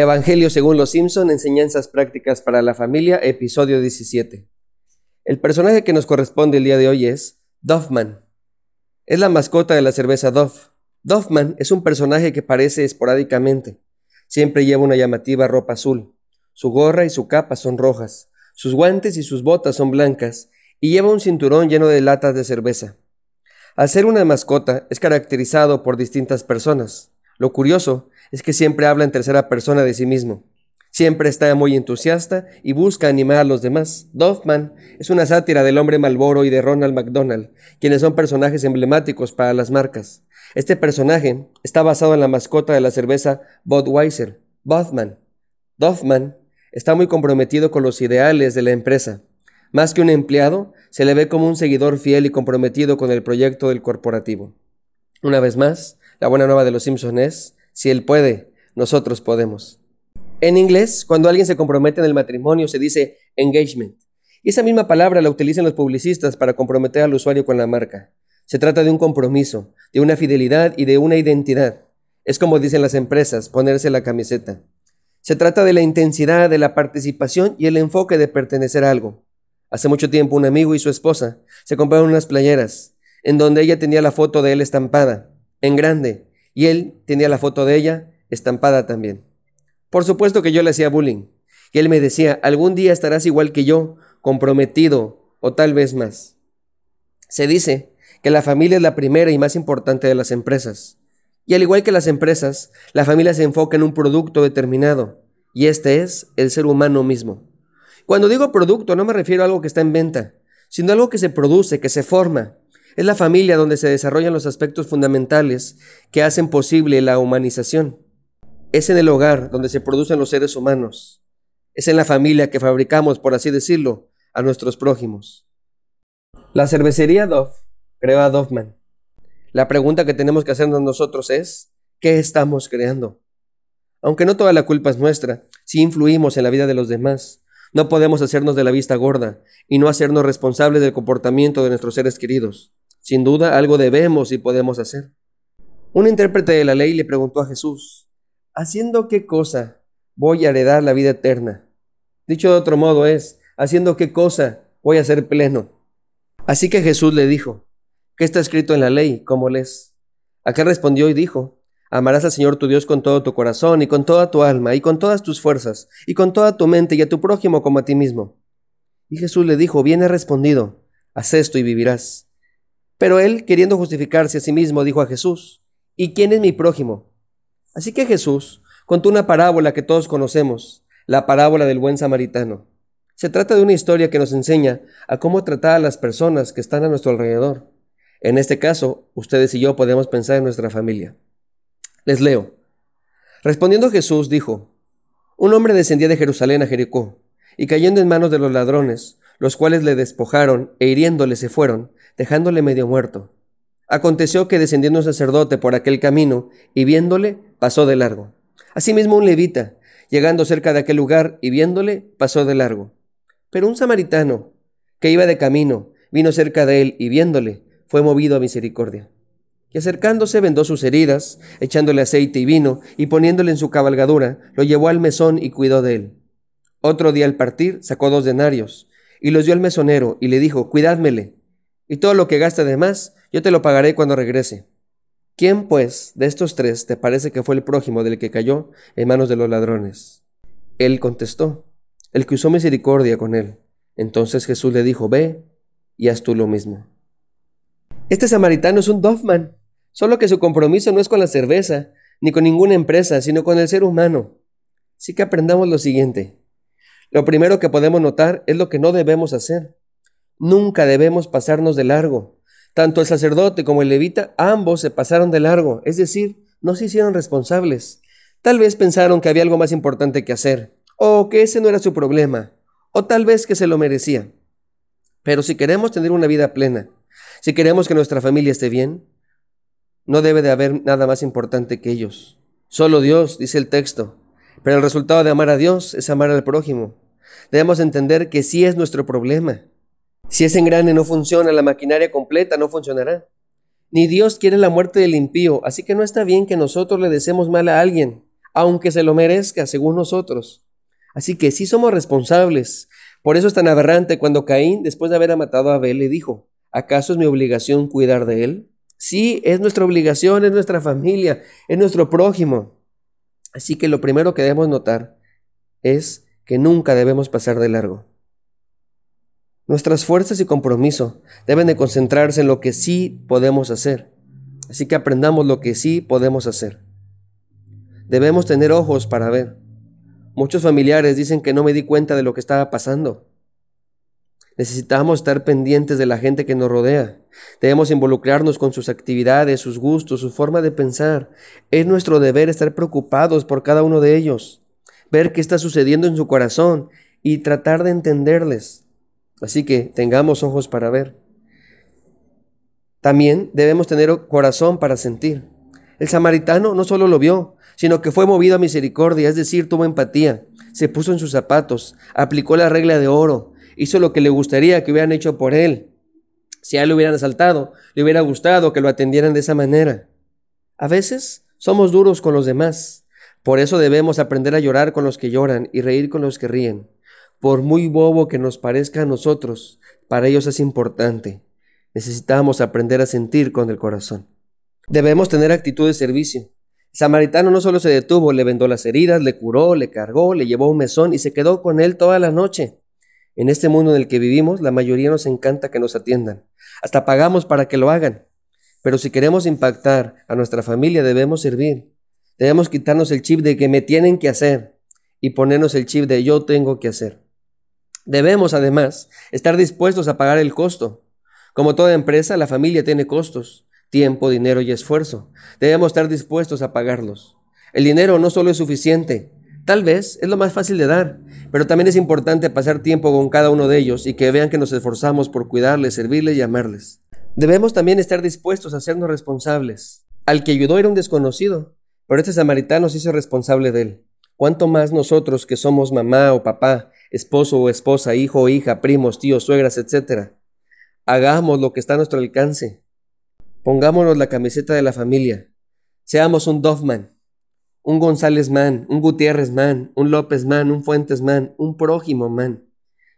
Evangelio según los Simpson, enseñanzas prácticas para la familia, episodio 17. El personaje que nos corresponde el día de hoy es Duffman. Es la mascota de la cerveza Duff. Duffman es un personaje que aparece esporádicamente. Siempre lleva una llamativa ropa azul. Su gorra y su capa son rojas. Sus guantes y sus botas son blancas. Y lleva un cinturón lleno de latas de cerveza. Al ser una mascota, es caracterizado por distintas personas. Lo curioso es que siempre habla en tercera persona de sí mismo. Siempre está muy entusiasta y busca animar a los demás. Doffman es una sátira del hombre Malboro y de Ronald McDonald, quienes son personajes emblemáticos para las marcas. Este personaje está basado en la mascota de la cerveza Budweiser, Bothman. Doffman está muy comprometido con los ideales de la empresa. Más que un empleado, se le ve como un seguidor fiel y comprometido con el proyecto del corporativo. Una vez más, la buena nueva de los Simpsons es si Él puede, nosotros podemos. En inglés, cuando alguien se compromete en el matrimonio, se dice engagement. Y esa misma palabra la utilizan los publicistas para comprometer al usuario con la marca. Se trata de un compromiso, de una fidelidad y de una identidad. Es como dicen las empresas, ponerse la camiseta. Se trata de la intensidad, de la participación y el enfoque de pertenecer a algo. Hace mucho tiempo un amigo y su esposa se compraron unas playeras, en donde ella tenía la foto de él estampada, en grande, y él tenía la foto de ella estampada también. Por supuesto que yo le hacía bullying. Y él me decía, algún día estarás igual que yo, comprometido o tal vez más. Se dice que la familia es la primera y más importante de las empresas. Y al igual que las empresas, la familia se enfoca en un producto determinado, y este es el ser humano mismo. Cuando digo producto no me refiero a algo que está en venta, sino a algo que se produce, que se forma, es la familia donde se desarrollan los aspectos fundamentales que hacen posible la humanización. Es en el hogar donde se producen los seres humanos. Es en la familia que fabricamos, por así decirlo, a nuestros prójimos. La cervecería Dove creó a Doveman. La pregunta que tenemos que hacernos nosotros es, ¿qué estamos creando? Aunque no toda la culpa es nuestra, si influimos en la vida de los demás. No podemos hacernos de la vista gorda y no hacernos responsables del comportamiento de nuestros seres queridos. Sin duda, algo debemos y podemos hacer. Un intérprete de la ley le preguntó a Jesús, ¿haciendo qué cosa voy a heredar la vida eterna? Dicho de otro modo es, ¿haciendo qué cosa voy a ser pleno? Así que Jesús le dijo, ¿qué está escrito en la ley? ¿Cómo lees? Aquel respondió y dijo, Amarás al Señor tu Dios con todo tu corazón y con toda tu alma y con todas tus fuerzas y con toda tu mente y a tu prójimo como a ti mismo. Y Jesús le dijo, bien he respondido, haz esto y vivirás. Pero él, queriendo justificarse a sí mismo, dijo a Jesús, ¿y quién es mi prójimo? Así que Jesús contó una parábola que todos conocemos, la parábola del buen samaritano. Se trata de una historia que nos enseña a cómo tratar a las personas que están a nuestro alrededor. En este caso, ustedes y yo podemos pensar en nuestra familia. Les leo. Respondiendo Jesús dijo, Un hombre descendía de Jerusalén a Jericó, y cayendo en manos de los ladrones, los cuales le despojaron e hiriéndole se fueron, dejándole medio muerto. Aconteció que descendiendo un sacerdote por aquel camino, y viéndole, pasó de largo. Asimismo un levita, llegando cerca de aquel lugar y viéndole, pasó de largo. Pero un samaritano, que iba de camino, vino cerca de él y viéndole, fue movido a misericordia. Y acercándose vendó sus heridas, echándole aceite y vino, y poniéndole en su cabalgadura, lo llevó al mesón y cuidó de él. Otro día al partir sacó dos denarios, y los dio al mesonero, y le dijo, cuidádmele, y todo lo que gaste de más, yo te lo pagaré cuando regrese. ¿Quién, pues, de estos tres te parece que fue el prójimo del que cayó en manos de los ladrones? Él contestó, el que usó misericordia con él. Entonces Jesús le dijo, ve y haz tú lo mismo. Este samaritano es un Doffman, solo que su compromiso no es con la cerveza, ni con ninguna empresa, sino con el ser humano. Así que aprendamos lo siguiente. Lo primero que podemos notar es lo que no debemos hacer. Nunca debemos pasarnos de largo. Tanto el sacerdote como el levita, ambos se pasaron de largo, es decir, no se hicieron responsables. Tal vez pensaron que había algo más importante que hacer, o que ese no era su problema, o tal vez que se lo merecía. Pero si queremos tener una vida plena, si queremos que nuestra familia esté bien, no debe de haber nada más importante que ellos. Solo Dios, dice el texto. Pero el resultado de amar a Dios es amar al prójimo. Debemos entender que sí es nuestro problema. Si ese engrane no funciona, la maquinaria completa no funcionará. Ni Dios quiere la muerte del impío, así que no está bien que nosotros le deseemos mal a alguien, aunque se lo merezca, según nosotros. Así que sí somos responsables. Por eso es tan aberrante cuando Caín, después de haber matado a Abel, le dijo, ¿acaso es mi obligación cuidar de él? Sí, es nuestra obligación, es nuestra familia, es nuestro prójimo. Así que lo primero que debemos notar es que nunca debemos pasar de largo. Nuestras fuerzas y compromiso deben de concentrarse en lo que sí podemos hacer. Así que aprendamos lo que sí podemos hacer. Debemos tener ojos para ver. Muchos familiares dicen que no me di cuenta de lo que estaba pasando. Necesitamos estar pendientes de la gente que nos rodea. Debemos involucrarnos con sus actividades, sus gustos, su forma de pensar. Es nuestro deber estar preocupados por cada uno de ellos, ver qué está sucediendo en su corazón y tratar de entenderles. Así que tengamos ojos para ver. También debemos tener corazón para sentir. El samaritano no solo lo vio, sino que fue movido a misericordia, es decir, tuvo empatía, se puso en sus zapatos, aplicó la regla de oro, hizo lo que le gustaría que hubieran hecho por él. Si a él le hubieran asaltado, le hubiera gustado que lo atendieran de esa manera. A veces somos duros con los demás. Por eso debemos aprender a llorar con los que lloran y reír con los que ríen. Por muy bobo que nos parezca a nosotros, para ellos es importante. Necesitamos aprender a sentir con el corazón. Debemos tener actitud de servicio. Samaritano no solo se detuvo, le vendó las heridas, le curó, le cargó, le llevó un mesón y se quedó con él toda la noche. En este mundo en el que vivimos, la mayoría nos encanta que nos atiendan. Hasta pagamos para que lo hagan. Pero si queremos impactar a nuestra familia, debemos servir. Debemos quitarnos el chip de que me tienen que hacer y ponernos el chip de yo tengo que hacer. Debemos, además, estar dispuestos a pagar el costo. Como toda empresa, la familia tiene costos tiempo, dinero y esfuerzo. Debemos estar dispuestos a pagarlos. El dinero no solo es suficiente, tal vez es lo más fácil de dar, pero también es importante pasar tiempo con cada uno de ellos y que vean que nos esforzamos por cuidarles, servirles y amarles. Debemos también estar dispuestos a hacernos responsables. Al que ayudó era un desconocido, pero este samaritano se hizo responsable de él. ¿Cuánto más nosotros que somos mamá o papá, esposo o esposa, hijo o hija, primos, tíos, suegras, etcétera? Hagamos lo que está a nuestro alcance Pongámonos la camiseta de la familia. Seamos un Doffman, un González Man, un Gutiérrez Man, un López Man, un Fuentes Man, un prójimo Man.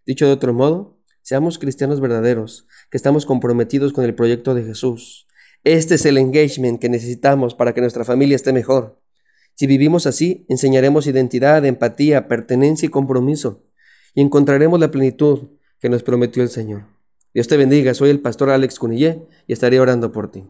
Dicho de otro modo, seamos cristianos verdaderos, que estamos comprometidos con el proyecto de Jesús. Este es el engagement que necesitamos para que nuestra familia esté mejor. Si vivimos así, enseñaremos identidad, empatía, pertenencia y compromiso, y encontraremos la plenitud que nos prometió el Señor. Dios te bendiga, soy el pastor Alex Cunillé y estaré orando por ti.